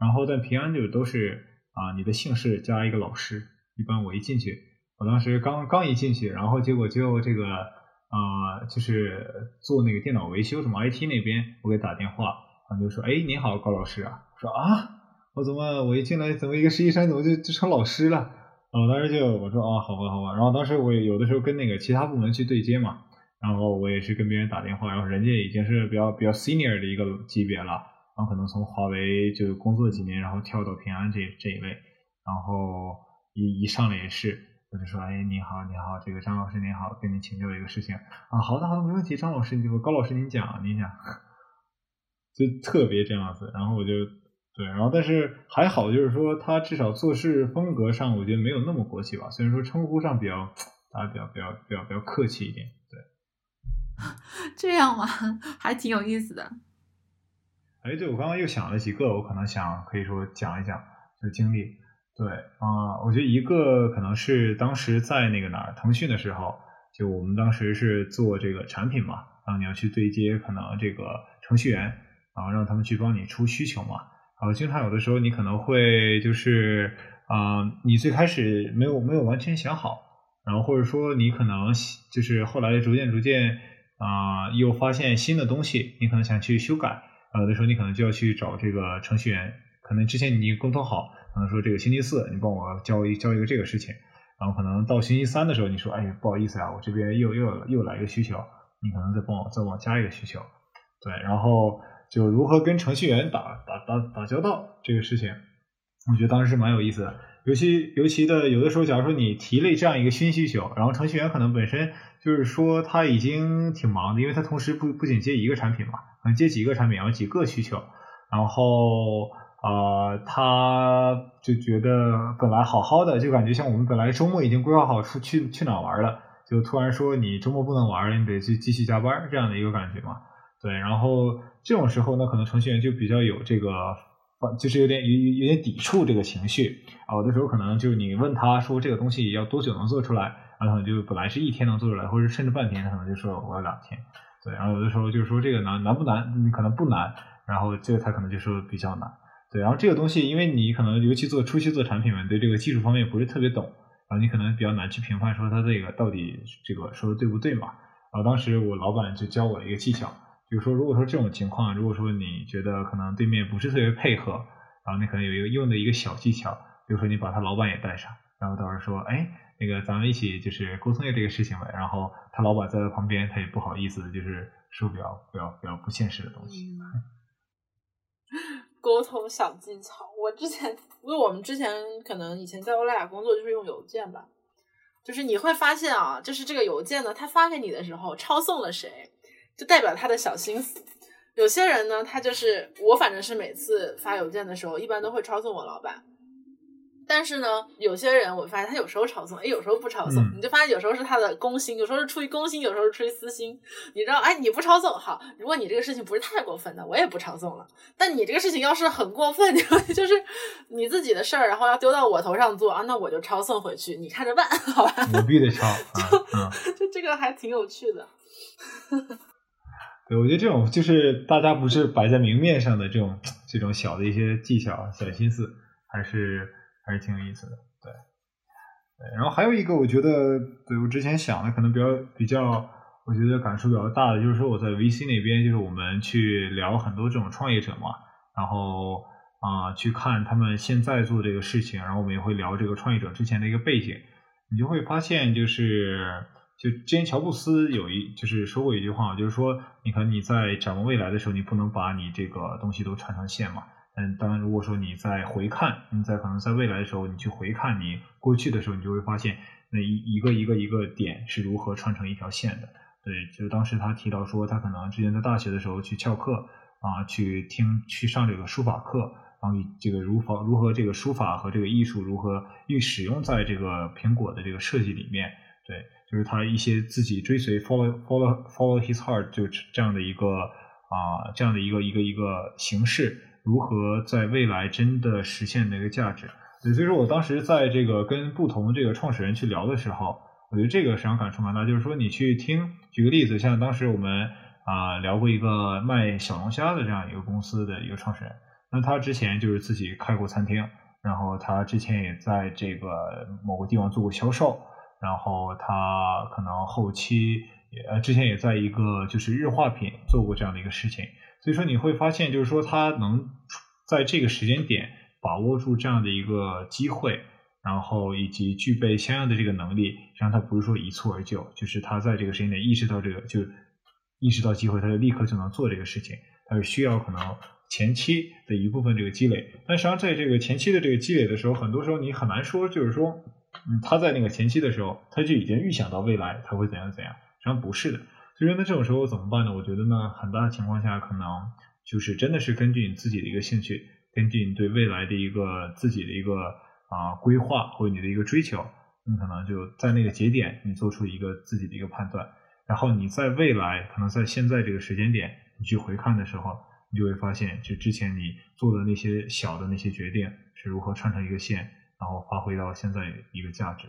然后在平安就都是啊，你的姓氏加一个老师。一般我一进去，我当时刚刚一进去，然后结果就这个。啊，就是做那个电脑维修，什么 IT 那边，我给打电话，他就说，哎，你好，高老师啊。说啊，我怎么我一进来，怎么一个实习生，怎么就就成老师了？啊，当时就我说，啊，好吧，好吧。然后当时我也有的时候跟那个其他部门去对接嘛，然后我也是跟别人打电话，然后人家已经是比较比较 senior 的一个级别了，然后可能从华为就工作几年，然后跳到平安这这一位，然后一一上来也是。我就说，哎，你好，你好，这个张老师您好，跟您请教一个事情啊，好的，好的，没问题，张老师，你高老师您讲，您讲，就特别这样子，然后我就对，然后但是还好，就是说他至少做事风格上，我觉得没有那么国企吧，虽然说称呼上比较，大家比较比较比较比较客气一点，对。这样吗？还挺有意思的。哎，对，我刚刚又想了几个，我可能想可以说讲一讲就经历。对啊，我觉得一个可能是当时在那个哪儿腾讯的时候，就我们当时是做这个产品嘛，然后你要去对接可能这个程序员，然后让他们去帮你出需求嘛。然后经常有的时候你可能会就是啊，你最开始没有没有完全想好，然后或者说你可能就是后来逐渐逐渐啊，又发现新的东西，你可能想去修改，有的时候你可能就要去找这个程序员，可能之前你沟通好。可能说这个星期四你帮我交一交一个这个事情，然后可能到星期三的时候你说，哎，不好意思啊，我这边又又又来一个需求，你可能再帮我再帮我加一个需求，对，然后就如何跟程序员打打打打交道这个事情，我觉得当时是蛮有意思的，尤其尤其的有的时候，假如说你提了这样一个新需求，然后程序员可能本身就是说他已经挺忙的，因为他同时不不仅接一个产品嘛，能接几个产品，然后几个需求，然后。啊，他就觉得本来好好的，就感觉像我们本来周末已经规划好出去去哪玩了，就突然说你周末不能玩了，你得去继续加班这样的一个感觉嘛。对，然后这种时候呢，可能程序员就比较有这个，就是有点有有点抵触这个情绪啊。有的时候可能就你问他说这个东西要多久能做出来，然后就本来是一天能做出来，或者甚至半天，他可能就说我要两天。对，然后有的时候就是说这个难难不难？你可能不难，然后这个他可能就说比较难。对，然后这个东西，因为你可能尤其做初期做产品嘛，对这个技术方面不是特别懂，然后你可能比较难去评判说他这个到底这个说的对不对嘛。然后当时我老板就教我一个技巧，就是说如果说这种情况，如果说你觉得可能对面不是特别配合，然后你可能有一个用的一个小技巧，比如说你把他老板也带上，然后到时候说，哎，那个咱们一起就是沟通一下这个事情呗。然后他老板在他旁边，他也不好意思，就是说比较比较比较不现实的东西。沟通小技巧，我之前因为我们之前可能以前在欧莱雅工作就是用邮件吧，就是你会发现啊，就是这个邮件呢，他发给你的时候抄送了谁，就代表他的小心思。有些人呢，他就是我，反正是每次发邮件的时候，一般都会抄送我老板。但是呢，有些人我发现他有时候抄送，哎，有时候不抄送，你就发现有时候是他的公心，有时候是出于公心，有时候是出于私心。你知道，哎，你不抄送好，如果你这个事情不是太过分的，我也不抄送了。但你这个事情要是很过分，就是你自己的事儿，然后要丢到我头上做啊，那我就抄送回去，你看着办，好吧？我必得抄，就 就这个还挺有趣的。对，我觉得这种就是大家不是摆在明面上的这种这种小的一些技巧、小心思，还是。还是挺有意思的，对，对，然后还有一个，我觉得，对我之前想的可能比较比较，我觉得感触比较大的，就是说我在 VC 那边，就是我们去聊很多这种创业者嘛，然后啊，去看他们现在做这个事情，然后我们也会聊这个创业者之前的一个背景，你就会发现，就是就之前乔布斯有一就是说过一句话，就是说，你看你在展望未来的时候，你不能把你这个东西都串成线嘛。嗯，当然，如果说你在回看，你在可能在未来的时候，你去回看你过去的时候，你就会发现那一一个一个一个点是如何串成一条线的。对，就是当时他提到说，他可能之前在大学的时候去翘课啊，去听去上这个书法课，然后这个如何如何这个书法和这个艺术如何运使用在这个苹果的这个设计里面。对，就是他一些自己追随 follow follow follow his heart 就这样的一个啊这样的一个一个一个形式。如何在未来真的实现那个价值？所以说我当时在这个跟不同这个创始人去聊的时候，我觉得这个实际上感触蛮大。就是说，你去听，举个例子，像当时我们啊聊过一个卖小龙虾的这样一个公司的一个创始人，那他之前就是自己开过餐厅，然后他之前也在这个某个地方做过销售，然后他可能后期呃之前也在一个就是日化品做过这样的一个事情。所以说你会发现，就是说他能在这个时间点把握住这样的一个机会，然后以及具备相应的这个能力，实际上他不是说一蹴而就，就是他在这个时间点意识到这个，就意识到机会，他就立刻就能做这个事情。他是需要可能前期的一部分这个积累，但实际上在这个前期的这个积累的时候，很多时候你很难说，就是说，嗯，他在那个前期的时候，他就已经预想到未来他会怎样怎样，实际上不是的。所以说，那这种时候怎么办呢？我觉得呢，很大的情况下，可能就是真的是根据你自己的一个兴趣，根据你对未来的一个自己的一个啊规划或者你的一个追求，你可能就在那个节点，你做出一个自己的一个判断。然后你在未来可能在现在这个时间点，你去回看的时候，你就会发现，就之前你做的那些小的那些决定是如何串成一个线，然后发挥到现在一个价值。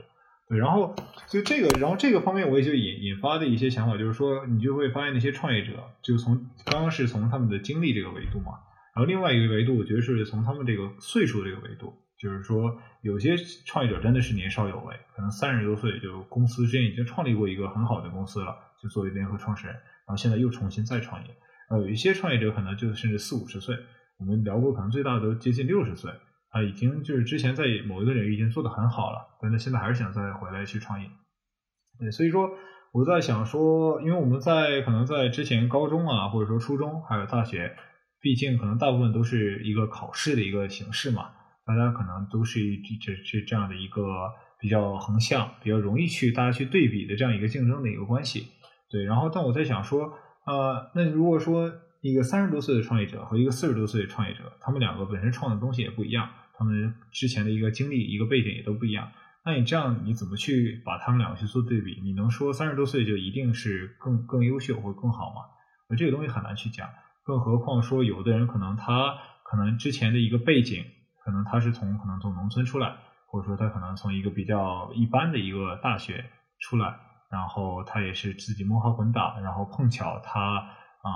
对，然后就这个，然后这个方面我也就引引发的一些想法，就是说你就会发现那些创业者，就从刚刚是从他们的经历这个维度嘛，然后另外一个维度，我觉得是从他们这个岁数这个维度，就是说有些创业者真的是年少有为，可能三十多岁就公司之前已经创立过一个很好的公司了，就作为联合创始人，然后现在又重新再创业。呃，有一些创业者可能就甚至四五十岁，我们聊过，可能最大的都接近六十岁。啊已经就是之前在某一个领域已经做得很好了，但是现在还是想再回来去创业。对，所以说我在想说，因为我们在可能在之前高中啊，或者说初中还有大学，毕竟可能大部分都是一个考试的一个形式嘛，大家可能都是这这这样的一个比较横向、比较容易去大家去对比的这样一个竞争的一个关系。对，然后但我在想说，呃，那如果说一个三十多岁的创业者和一个四十多岁的创业者，他们两个本身创的东西也不一样。他们之前的一个经历、一个背景也都不一样，那你这样你怎么去把他们两个去做对比？你能说三十多岁就一定是更更优秀或更好吗？那这个东西很难去讲，更何况说有的人可能他可能之前的一个背景，可能他是从可能从农村出来，或者说他可能从一个比较一般的一个大学出来，然后他也是自己摸爬滚打，然后碰巧他啊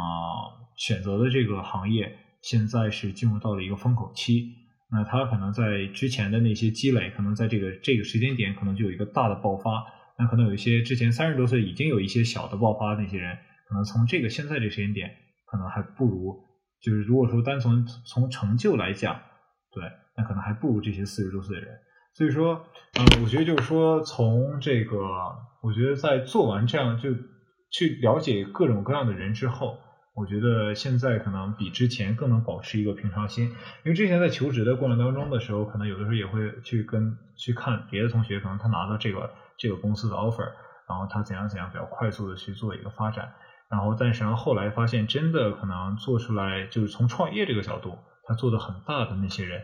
选择的这个行业现在是进入到了一个风口期。那他可能在之前的那些积累，可能在这个这个时间点，可能就有一个大的爆发。那可能有一些之前三十多岁已经有一些小的爆发那些人，可能从这个现在这时间点，可能还不如就是如果说单从从成就来讲，对，那可能还不如这些四十多岁的人。所以说，嗯，我觉得就是说，从这个，我觉得在做完这样就去了解各种各样的人之后。我觉得现在可能比之前更能保持一个平常心，因为之前在求职的过程当中的时候，可能有的时候也会去跟去看别的同学，可能他拿到这个这个公司的 offer，然后他怎样怎样比较快速的去做一个发展，然后但是然后后来发现真的可能做出来就是从创业这个角度，他做的很大的那些人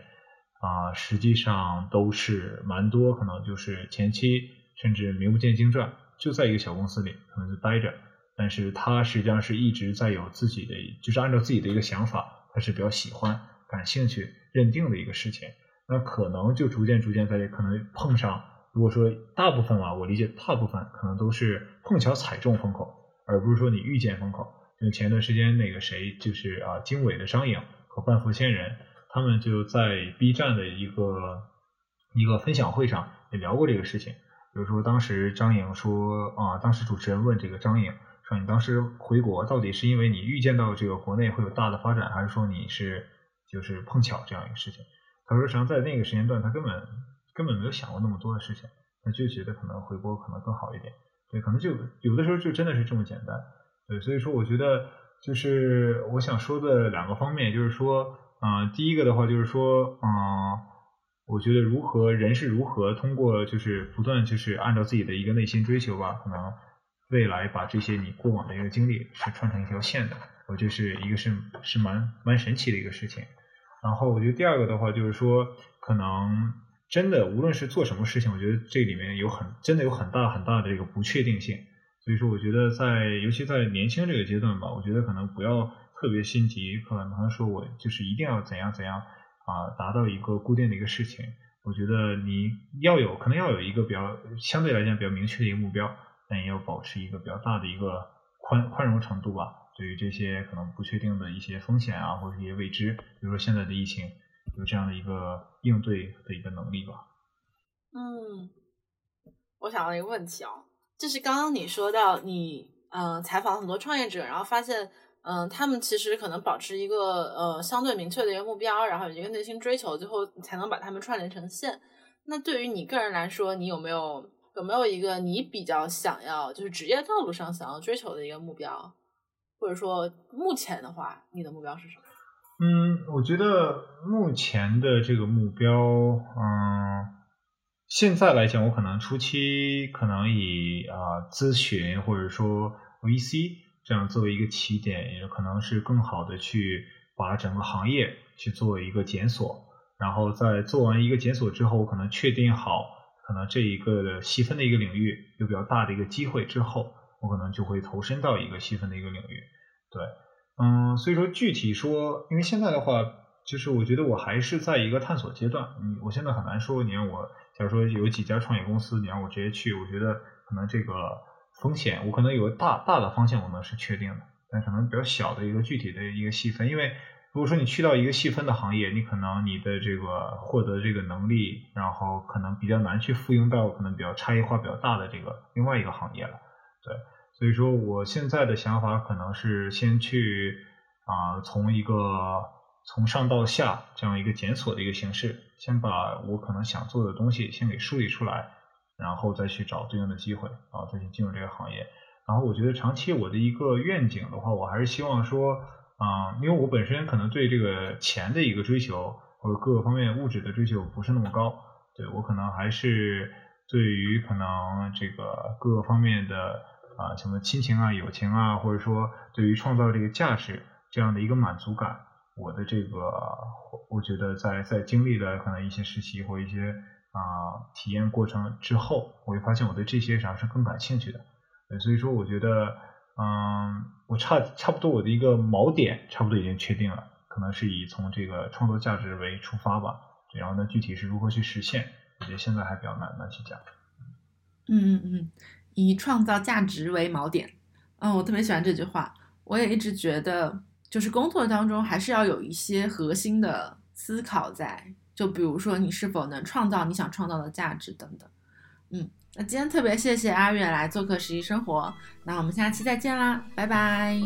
啊，实际上都是蛮多，可能就是前期甚至名不见经传，就在一个小公司里可能就待着。但是他实际上是一直在有自己的，就是按照自己的一个想法，他是比较喜欢、感兴趣、认定的一个事情。那可能就逐渐、逐渐在可能碰上。如果说大部分啊，我理解大部分可能都是碰巧踩中风口，而不是说你遇见风口。就前段时间那个谁，就是啊，经纬的张颖和半佛仙人，他们就在 B 站的一个一个分享会上也聊过这个事情。比如说当时张颖说啊，当时主持人问这个张颖。说你当时回国到底是因为你预见到这个国内会有大的发展，还是说你是就是碰巧这样一个事情？他说实际上在那个时间段他根本根本没有想过那么多的事情，他就觉得可能回国可能更好一点。对，可能就有的时候就真的是这么简单。对，所以说我觉得就是我想说的两个方面，就是说，嗯，第一个的话就是说，嗯，我觉得如何人是如何通过就是不断就是按照自己的一个内心追求吧，可能。未来把这些你过往的一个经历是串成一条线的，我就是一个是是蛮蛮神奇的一个事情。然后我觉得第二个的话就是说，可能真的无论是做什么事情，我觉得这里面有很真的有很大很大的这个不确定性。所以说，我觉得在尤其在年轻这个阶段吧，我觉得可能不要特别心急，可能说我就是一定要怎样怎样啊达到一个固定的一个事情。我觉得你要有可能要有一个比较相对来讲比较明确的一个目标。但也要保持一个比较大的一个宽宽容程度吧，对于这些可能不确定的一些风险啊，或者一些未知，比如说现在的疫情，有这样的一个应对的一个能力吧。嗯，我想到一个问题啊，就是刚刚你说到你嗯采访很多创业者，然后发现嗯他们其实可能保持一个呃相对明确的一个目标，然后有一个内心追求，最后才能把他们串联成线。那对于你个人来说，你有没有？有没有一个你比较想要，就是职业道路上想要追求的一个目标，或者说目前的话，你的目标是什么？嗯，我觉得目前的这个目标，嗯，现在来讲，我可能初期可能以啊咨询或者说 VC 这样作为一个起点，也可能是更好的去把整个行业去做一个检索，然后在做完一个检索之后，我可能确定好。可能这一个细分的一个领域有比较大的一个机会之后，我可能就会投身到一个细分的一个领域。对，嗯，所以说具体说，因为现在的话，就是我觉得我还是在一个探索阶段。嗯，我现在很难说，你让我假如说有几家创业公司，你让我直接去，我觉得可能这个风险，我可能有大大的方向，我们是确定的，但可能比较小的一个具体的一个细分，因为。如果说你去到一个细分的行业，你可能你的这个获得这个能力，然后可能比较难去复用到可能比较差异化比较大的这个另外一个行业了。对，所以说我现在的想法可能是先去啊，从一个从上到下这样一个检索的一个形式，先把我可能想做的东西先给梳理出来，然后再去找对应的机会，然后再去进入这个行业。然后我觉得长期我的一个愿景的话，我还是希望说。啊，因为我本身可能对这个钱的一个追求或者各个方面物质的追求不是那么高，对我可能还是对于可能这个各个方面的啊什么亲情啊、友情啊，或者说对于创造这个价值这样的一个满足感，我的这个我觉得在在经历了可能一些实习或一些啊体验过程之后，我会发现我对这些上是更感兴趣的，所以说我觉得。嗯，我差差不多我的一个锚点差不多已经确定了，可能是以从这个创作价值为出发吧。然后呢，具体是如何去实现，我觉得现在还比较难难去讲。嗯嗯嗯，以创造价值为锚点。嗯，我特别喜欢这句话。我也一直觉得，就是工作当中还是要有一些核心的思考在，就比如说你是否能创造你想创造的价值等等。嗯。那今天特别谢谢阿月来做客实习生活，那我们下期再见啦，拜拜。